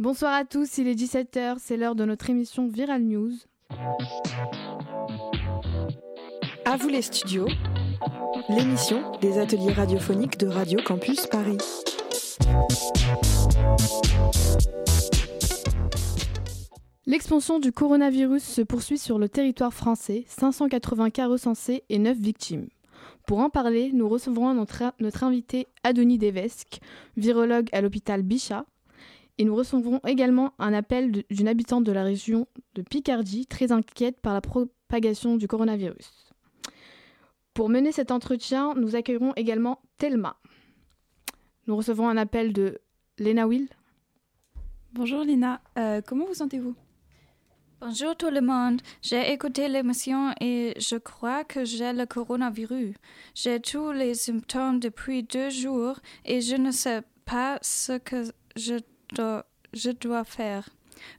Bonsoir à tous, il est 17h, c'est l'heure de notre émission Viral News. À vous les studios, l'émission des ateliers radiophoniques de Radio Campus Paris. L'expansion du coronavirus se poursuit sur le territoire français, 580 cas recensés et 9 victimes. Pour en parler, nous recevrons notre, notre invité Adonis Devesque, virologue à l'hôpital Bichat, et nous recevrons également un appel d'une habitante de la région de Picardie, très inquiète par la propagation du coronavirus. Pour mener cet entretien, nous accueillerons également Thelma. Nous recevrons un appel de Lena Will. Bonjour Lena, euh, comment vous sentez-vous? Bonjour tout le monde, j'ai écouté l'émission et je crois que j'ai le coronavirus. J'ai tous les symptômes depuis deux jours et je ne sais pas ce que je je dois faire.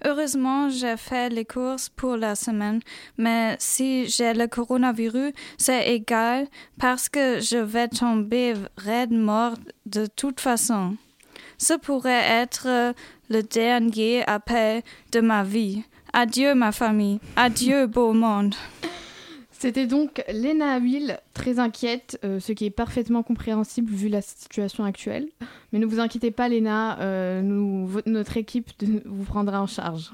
Heureusement, j'ai fait les courses pour la semaine, mais si j'ai le coronavirus, c'est égal parce que je vais tomber raide mort de toute façon. Ce pourrait être le dernier appel de ma vie. Adieu ma famille, adieu beau monde. C'était donc Lena Will, très inquiète, euh, ce qui est parfaitement compréhensible vu la situation actuelle. Mais ne vous inquiétez pas, Lena, euh, nous, notre équipe vous prendra en charge.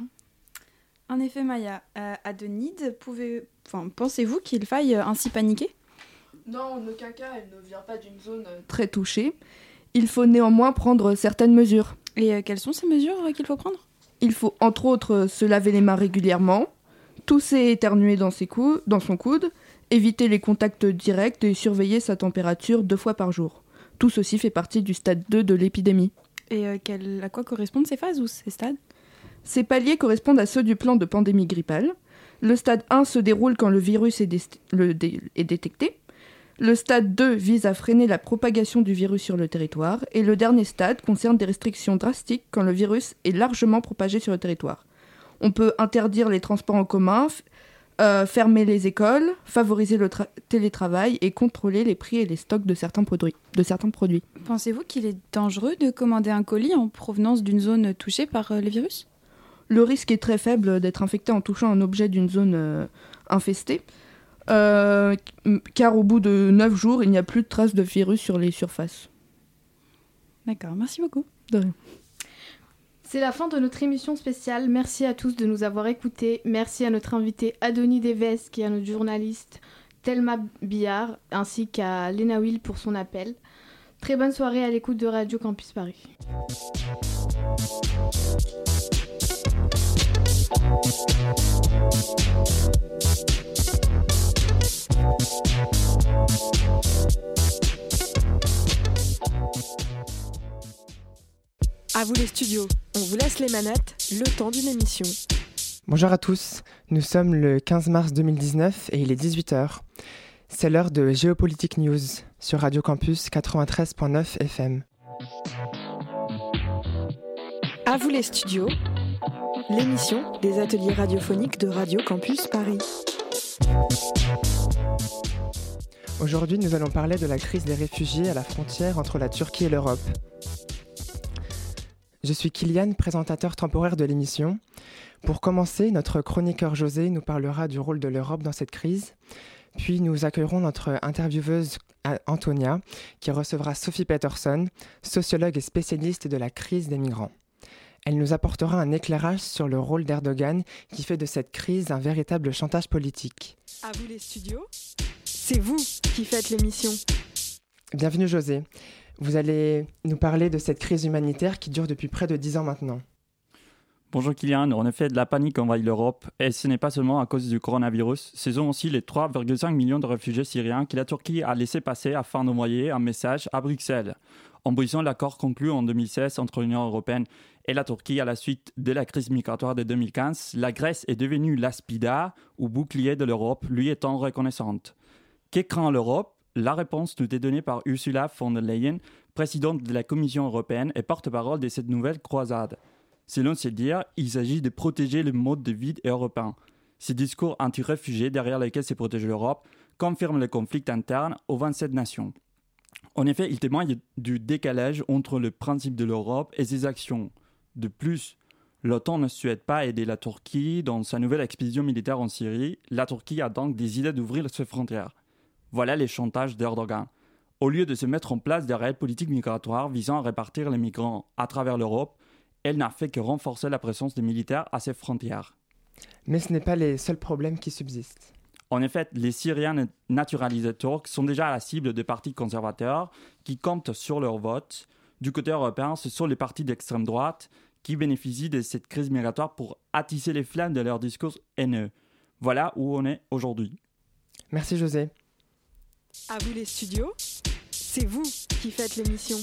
En effet, Maya, euh, Adonide, pouvez... pensez-vous qu'il faille ainsi paniquer? Non, en aucun cas, elle ne vient pas d'une zone très touchée. Il faut néanmoins prendre certaines mesures. Et quelles sont ces mesures qu'il faut prendre? Il faut entre autres se laver les mains régulièrement, tousser et éternuer dans, ses dans son coude, éviter les contacts directs et surveiller sa température deux fois par jour. Tout ceci fait partie du stade 2 de l'épidémie. Et euh, à quoi correspondent ces phases ou ces stades? Ces paliers correspondent à ceux du plan de pandémie grippale. Le stade 1 se déroule quand le virus est, est détecté. Le stade 2 vise à freiner la propagation du virus sur le territoire. Et le dernier stade concerne des restrictions drastiques quand le virus est largement propagé sur le territoire. On peut interdire les transports en commun, euh, fermer les écoles, favoriser le télétravail et contrôler les prix et les stocks de certains produits. De certains produits. Pensez-vous qu'il est dangereux de commander un colis en provenance d'une zone touchée par euh, le virus? Le risque est très faible d'être infecté en touchant un objet d'une zone euh, infestée, car au bout de 9 jours, il n'y a plus de traces de virus sur les surfaces. D'accord, merci beaucoup. De rien. C'est la fin de notre émission spéciale. Merci à tous de nous avoir écoutés. Merci à notre invité Adonis Devesque et à notre journaliste Thelma Billard, ainsi qu'à Lena Will pour son appel. Très bonne soirée à l'écoute de Radio Campus Paris. À vous les studios, on vous laisse les manettes, le temps d'une émission. Bonjour à tous, nous sommes le 15 mars 2019 et il est 18h. C'est l'heure de Géopolitique News sur Radio Campus 93.9 FM. À vous les studios, l'émission des ateliers radiophoniques de Radio Campus Paris. Aujourd'hui, nous allons parler de la crise des réfugiés à la frontière entre la Turquie et l'Europe. Je suis Kylian, présentateur temporaire de l'émission. Pour commencer, notre chroniqueur José nous parlera du rôle de l'Europe dans cette crise. Puis nous accueillerons notre intervieweuse Antonia, qui recevra Sophie Peterson, sociologue et spécialiste de la crise des migrants. Elle nous apportera un éclairage sur le rôle d'Erdogan qui fait de cette crise un véritable chantage politique. À vous les studios, c'est vous qui faites l'émission. Bienvenue José. Vous allez nous parler de cette crise humanitaire qui dure depuis près de dix ans maintenant. Bonjour Kylian, en effet, de la panique envahit l'Europe et ce n'est pas seulement à cause du coronavirus, ce sont aussi les 3,5 millions de réfugiés syriens que la Turquie a laissé passer afin d'envoyer un message à Bruxelles. En brisant l'accord conclu en 2016 entre l'Union européenne et la Turquie à la suite de la crise migratoire de 2015, la Grèce est devenue l'aspida ou bouclier de l'Europe, lui étant reconnaissante. Que l'Europe? La réponse nous est donnée par Ursula von der Leyen, présidente de la Commission européenne et porte-parole de cette nouvelle croisade. Selon ses dires, il s'agit de protéger le mode de vie européen. Ces discours anti-réfugiés derrière lesquels se protège l'Europe confirment le conflit interne aux 27 nations. En effet, il témoigne du décalage entre le principe de l'Europe et ses actions. De plus, L'OTAN ne souhaite pas aider la Turquie dans sa nouvelle expédition militaire en Syrie. La Turquie a donc décidé d'ouvrir ses frontières. Voilà les chantages d'Erdogan. Au lieu de se mettre en place des réelles politiques migratoires visant à répartir les migrants à travers l'Europe, elle n'a fait que renforcer la présence des militaires à ses frontières. Mais ce n'est pas les seuls problèmes qui subsistent. En effet, les Syriens naturalisés turcs sont déjà à la cible des partis conservateurs qui comptent sur leur vote. Du côté européen, ce sont les partis d'extrême droite qui bénéficient de cette crise migratoire pour attiser les flammes de leur discours haineux. Voilà où on est aujourd'hui. Merci José. À vous les studios, c'est vous qui faites l'émission.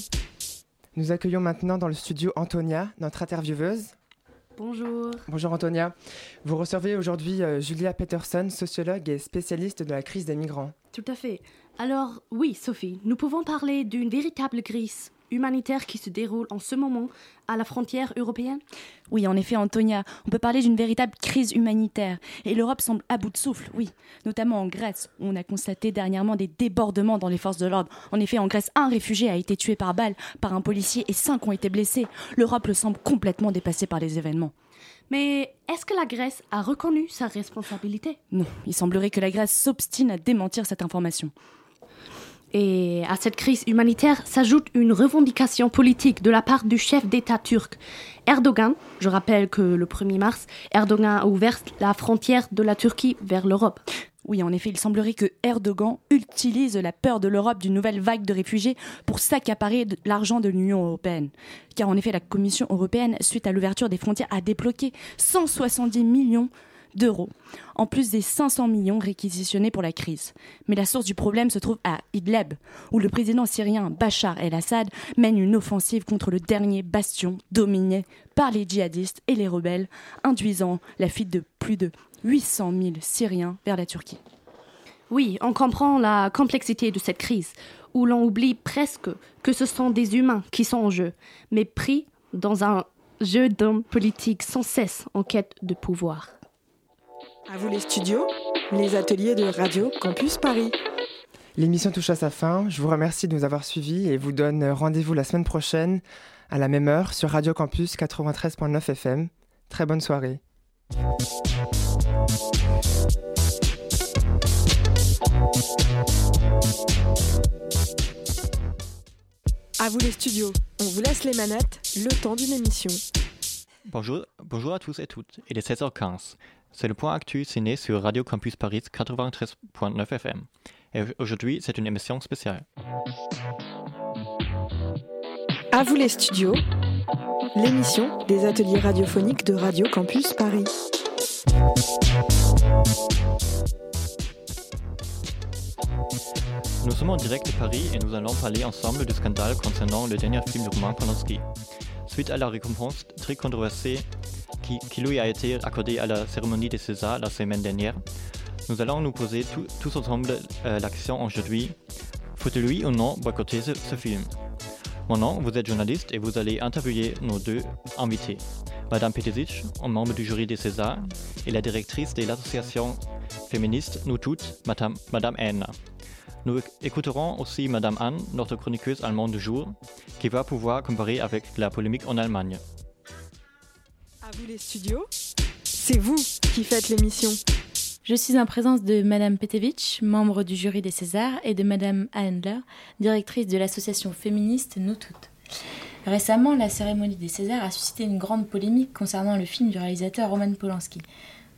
Nous accueillons maintenant dans le studio Antonia, notre intervieweuse. Bonjour. Bonjour Antonia. Vous recevez aujourd'hui euh, Julia Peterson, sociologue et spécialiste de la crise des migrants. Tout à fait. Alors oui, Sophie, nous pouvons parler d'une véritable crise humanitaire qui se déroule en ce moment à la frontière européenne Oui, en effet, Antonia, on peut parler d'une véritable crise humanitaire. Et l'Europe semble à bout de souffle, oui. Notamment en Grèce, où on a constaté dernièrement des débordements dans les forces de l'ordre. En effet, en Grèce, un réfugié a été tué par balle par un policier et cinq ont été blessés. L'Europe le semble complètement dépassée par les événements. Mais est-ce que la Grèce a reconnu sa responsabilité? Non, il semblerait que la Grèce s'obstine à démentir cette information. Et à cette crise humanitaire s'ajoute une revendication politique de la part du chef d'État turc. Erdogan, je rappelle que le 1er mars, Erdogan a ouvert la frontière de la Turquie vers l'Europe. Oui, en effet, il semblerait que Erdogan utilise la peur de l'Europe d'une nouvelle vague de réfugiés pour s'accaparer l'argent de l'Union européenne. Car en effet, la Commission européenne, suite à l'ouverture des frontières, a débloqué 170 millions d'euros, en plus des 500 millions réquisitionnés pour la crise. Mais la source du problème se trouve à Idlib, où le président syrien Bachar el-Assad mène une offensive contre le dernier bastion dominé par les djihadistes et les rebelles, induisant la fuite de plus de 800 000 Syriens vers la Turquie. Oui, on comprend la complexité de cette crise, où l'on oublie presque que ce sont des humains qui sont en jeu, mais pris dans un jeu d'hommes politiques sans cesse en quête de pouvoir. À vous les studios, les ateliers de Radio Campus Paris. L'émission touche à sa fin. Je vous remercie de nous avoir suivis et vous donne rendez-vous la semaine prochaine à la même heure sur Radio Campus 93.9 FM. Très bonne soirée. À vous les studios, on vous laisse les manettes le temps d'une émission. Bonjour, bonjour à tous et toutes. Il est 16h15. C'est le point actu ciné sur Radio Campus Paris 93.9 FM. Et aujourd'hui, c'est une émission spéciale. À vous les studios, l'émission des ateliers radiophoniques de Radio Campus Paris. Nous sommes en direct de Paris et nous allons parler ensemble du scandale concernant le dernier film de Roman Polanski. Suite à la récompense très controversée qui, lui a été accordée à la cérémonie des Césars la semaine dernière, nous allons nous poser tous ensemble euh, l'action aujourd'hui. Faut-il ou non boycotter ce, film? Nom, vous êtes journaliste et vous allez interviewer nos deux invités. Madame Petezic, membre du jury des Césars, et la directrice de l'association féministe Nous Toutes, Madame, Madame Anne. Nous écouterons aussi Madame Anne, notre chroniqueuse allemande du jour, qui va pouvoir comparer avec la polémique en Allemagne. Les studios, c'est vous qui faites l'émission. Je suis en présence de Madame Petevich, membre du jury des Césars, et de Madame Handler, directrice de l'association féministe Nous Toutes. Récemment, la cérémonie des Césars a suscité une grande polémique concernant le film du réalisateur Roman Polanski.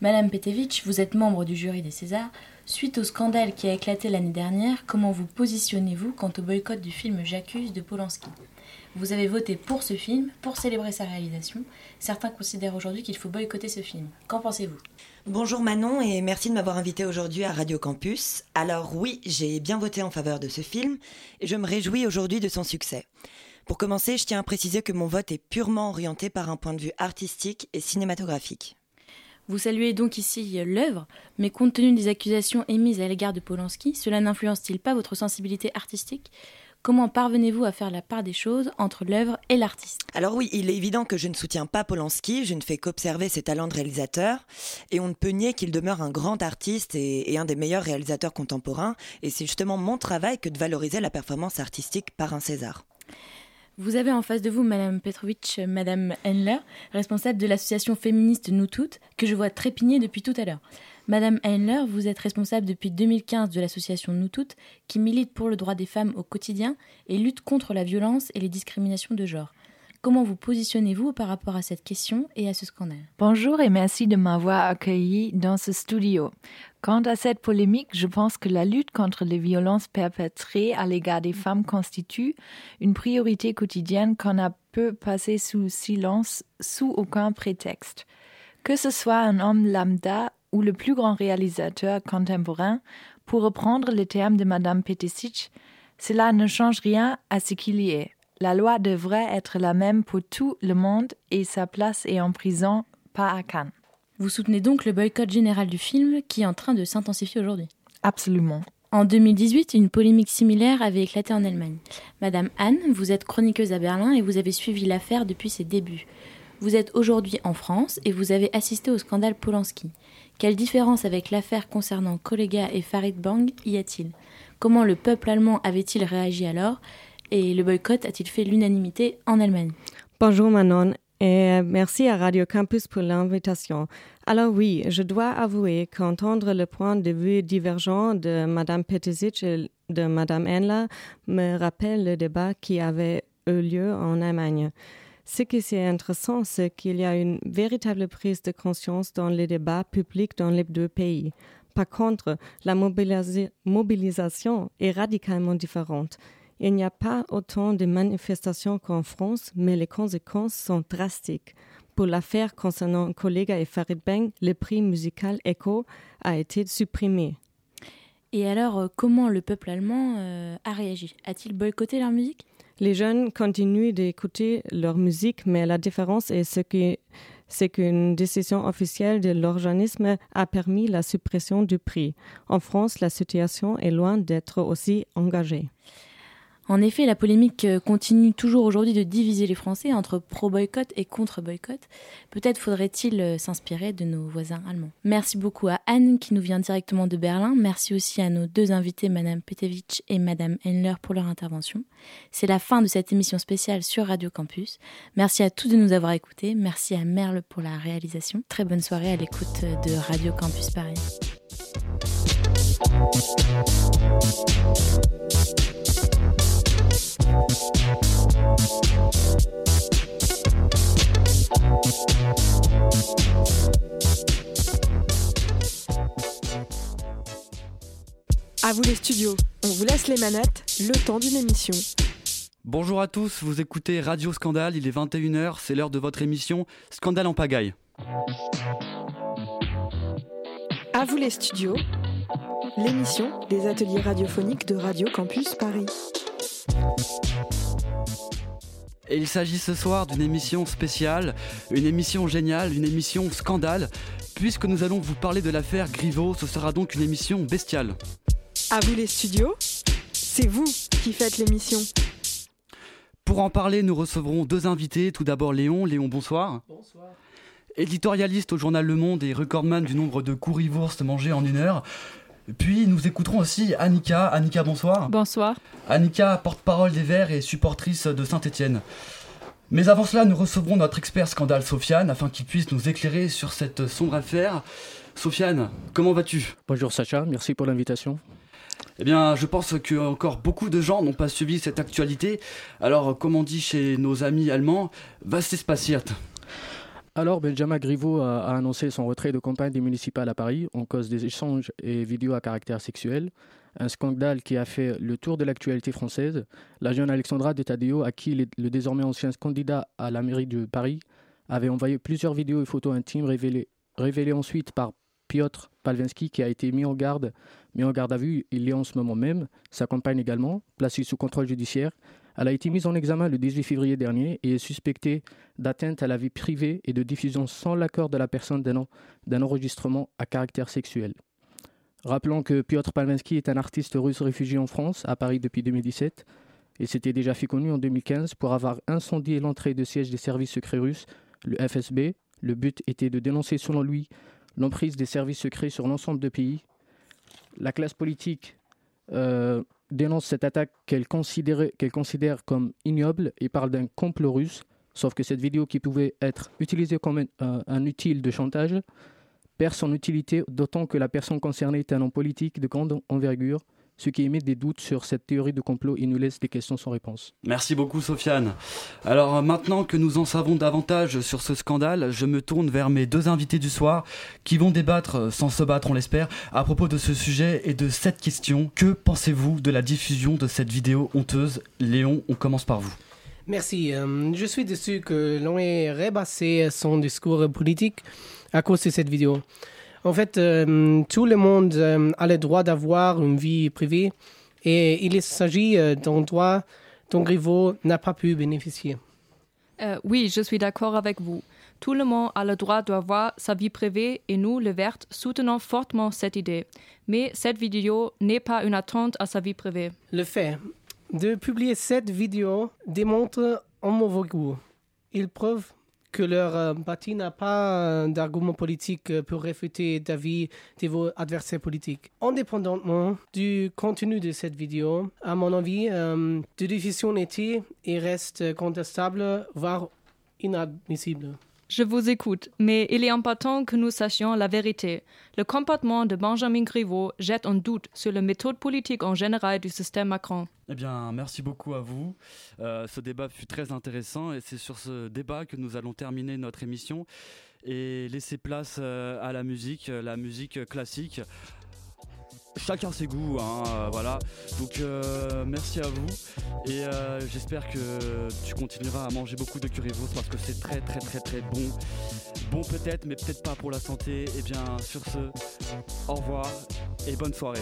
Madame Petevich, vous êtes membre du jury des Césars. Suite au scandale qui a éclaté l'année dernière, comment vous positionnez-vous quant au boycott du film J'accuse de Polanski? Vous avez voté pour ce film, pour célébrer sa réalisation. Certains considèrent aujourd'hui qu'il faut boycotter ce film. Qu'en pensez-vous Bonjour Manon et merci de m'avoir invité aujourd'hui à Radio Campus. Alors oui, j'ai bien voté en faveur de ce film et je me réjouis aujourd'hui de son succès. Pour commencer, je tiens à préciser que mon vote est purement orienté par un point de vue artistique et cinématographique. Vous saluez donc ici l'œuvre, mais compte tenu des accusations émises à l'égard de Polanski, cela n'influence-t-il pas votre sensibilité artistique? Comment parvenez-vous à faire la part des choses entre l'œuvre et l'artiste? Alors oui, il est évident que je ne soutiens pas Polanski, je ne fais qu'observer ses talents de réalisateur, et on ne peut nier qu'il demeure un grand artiste et, et un des meilleurs réalisateurs contemporains, et c'est justement mon travail que de valoriser la performance artistique par un César. Vous avez en face de vous Madame Petrovitch, Madame Henler, responsable de l'association féministe Nous Toutes, que je vois trépigner depuis tout à l'heure. Madame Henler, vous êtes responsable depuis 2015 de l'association Nous Toutes, qui milite pour le droit des femmes au quotidien et lutte contre la violence et les discriminations de genre. Comment vous positionnez-vous par rapport à cette question et à ce scandale? Bonjour et merci de m'avoir accueilli dans ce studio. Quant à cette polémique, je pense que la lutte contre les violences perpétrées à l'égard des femmes constitue une priorité quotidienne qu'on a peu passer sous silence sous aucun prétexte. Que ce soit un homme lambda ou le plus grand réalisateur contemporain, pour reprendre les termes de Madame Petesic, cela ne change rien à ce qu'il y est. La loi devrait être la même pour tout le monde et sa place est en prison, pas à Cannes. Vous soutenez donc le boycott général du film qui est en train de s'intensifier aujourd'hui Absolument. En 2018, une polémique similaire avait éclaté en Allemagne. Madame Anne, vous êtes chroniqueuse à Berlin et vous avez suivi l'affaire depuis ses débuts. Vous êtes aujourd'hui en France et vous avez assisté au scandale Polanski. Quelle différence avec l'affaire concernant Kollega et Farid Bang y a-t-il? Comment le peuple allemand avait-il réagi alors? Et le boycott a-t-il fait l'unanimité en Allemagne? Bonjour Manon et merci à Radio Campus pour l'invitation. Alors oui, je dois avouer qu'entendre le point de vue divergent de Madame Petesic et de Madame Enla me rappelle le débat qui avait eu lieu en Allemagne. Ce qui est intéressant, c'est qu'il y a une véritable prise de conscience dans les débats publics dans les deux pays. Par contre, la mobilisation est radicalement différente. Il n'y a pas autant de manifestations qu'en France, mais les conséquences sont drastiques. Pour l'affaire concernant Kollega et Farid Bang, le prix musical ECHO a été supprimé. Et alors, euh, comment le peuple allemand euh, a réagi? A-t-il boycotté leur musique? Les jeunes continuent d'écouter leur musique, mais la différence est ce que c'est qu'une décision officielle de l'organisme a permis la suppression du prix. En France, la situation est loin d'être aussi engagée. En effet, la polémique euh, continue toujours aujourd'hui de diviser les Français entre pro-boycott et contre-boycott. Peut-être faudrait-il euh, s'inspirer de nos voisins allemands. Merci beaucoup à Anne qui nous vient directement de Berlin. Merci aussi à nos deux invités, Madame Petevich et Madame Henler, pour leur intervention. C'est la fin de cette émission spéciale sur Radio Campus. Merci à tous de nous avoir écoutés. Merci à Merle pour la réalisation. Très bonne soirée à l'écoute de Radio Campus Paris. À vous les studios, on vous laisse les manettes, le temps d'une émission. Bonjour à tous, vous écoutez Radio Scandale, il est 21h, c'est l'heure de votre émission Scandale en pagaille. À vous les studios, l'émission des ateliers radiophoniques de Radio Campus Paris. Et il s'agit ce soir d'une émission spéciale, une émission géniale, une émission scandale. Puisque nous allons vous parler de l'affaire Griveaux, ce sera donc une émission bestiale. À vous les studios, c'est vous qui faites l'émission. Pour en parler, nous recevrons deux invités. Tout d'abord Léon. Léon, bonsoir. Bonsoir. Éditorialiste au journal Le Monde et recordman du nombre de currywurst mangés en une heure. Puis nous écouterons aussi Annika. Annika, bonsoir. Bonsoir. Annika, porte-parole des Verts et supportrice de Saint-Étienne. Mais avant cela, nous recevrons notre expert scandale Sofiane afin qu'il puisse nous éclairer sur cette sombre affaire. Sofiane, comment vas-tu? Bonjour Sacha, merci pour l'invitation. Eh bien, je pense que encore beaucoup de gens n'ont pas suivi cette actualité. Alors, comme on dit chez nos amis allemands, ist passiert alors, Benjamin Griveaux a, annoncé son retrait de campagne des municipales à Paris en cause des échanges et vidéos à caractère sexuel. Un scandale qui a fait le tour de l'actualité française. La jeune Alexandra de Tadeo, à qui le désormais ancien candidat à la mairie de Paris avait envoyé plusieurs vidéos et photos intimes révélées, ensuite par Piotr Palvinsky, qui a été mis en garde, mis en garde à vue il a en ce moment même, sa compagne également, placée sous contrôle judiciaire. Elle a été mise en examen le 18 février dernier et est suspectée d'atteinte à la vie privée et de diffusion sans l'accord de la personne d'un enregistrement à caractère sexuel. Rappelons que Piotr Palvinsky est un artiste russe réfugié en France, à Paris depuis 2017, et s'était déjà fait connu en 2015 pour avoir incendié l'entrée de siège des services secrets russes, le FSB. Le but était de dénoncer, selon lui, l'emprise des services secrets sur l'ensemble du pays. La classe politique euh, dénonce cette attaque qu'elle considère, considère comme ignoble et parle d'un complot russe. Sauf que cette vidéo qui pouvait être utilisée comme un, euh, un outil de chantage perd son utilité, d'autant que la personne concernée est un homme politique de grande envergure ce qui émet des doutes sur cette théorie de complot et nous laisse des questions sans réponse. Merci beaucoup Sofiane. Alors maintenant que nous en savons davantage sur ce scandale, je me tourne vers mes deux invités du soir qui vont débattre, sans se battre on l'espère, à propos de ce sujet et de cette question. Que pensez-vous de la diffusion de cette vidéo honteuse? Léon, on commence par vous. Merci. Euh, je suis déçu que l'on ait rebassé son discours politique à cause de cette vidéo. En fait, euh, tout le monde euh, a le droit d'avoir une vie privée et il s'agit euh, d'un droit dont Griveaux n'a pas pu bénéficier. Euh, oui, je suis d'accord avec vous. Tout le monde a le droit d'avoir sa vie privée et nous, les Verts, soutenons fortement cette idée. Mais cette vidéo n'est pas une attente à sa vie privée. Le fait de publier cette vidéo démontre un mauvais goût. Il prouve que leur euh, parti n'a pas euh, d'argument politique euh, pour réfuter d'avis de vos adversaires politiques. Indépendamment du contenu de cette vidéo, à mon avis, de diffusion était et reste contestable, voire inadmissible. Je vous écoute, mais il est important que nous sachions la vérité. Le comportement de Benjamin Griveaux jette un doute sur la méthode politique en général du système Macron. Eh bien, merci beaucoup à vous. Euh, ce débat fut très intéressant et c'est sur ce débat que nous allons terminer notre émission et laisser place euh, à la musique, euh, la musique classique. Chacun ses goûts, hein, euh, voilà. Donc euh, merci à vous et euh, j'espère que tu continueras à manger beaucoup de currywurst parce que c'est très très très très bon. Bon peut-être, mais peut-être pas pour la santé. Et bien sur ce, au revoir et bonne soirée.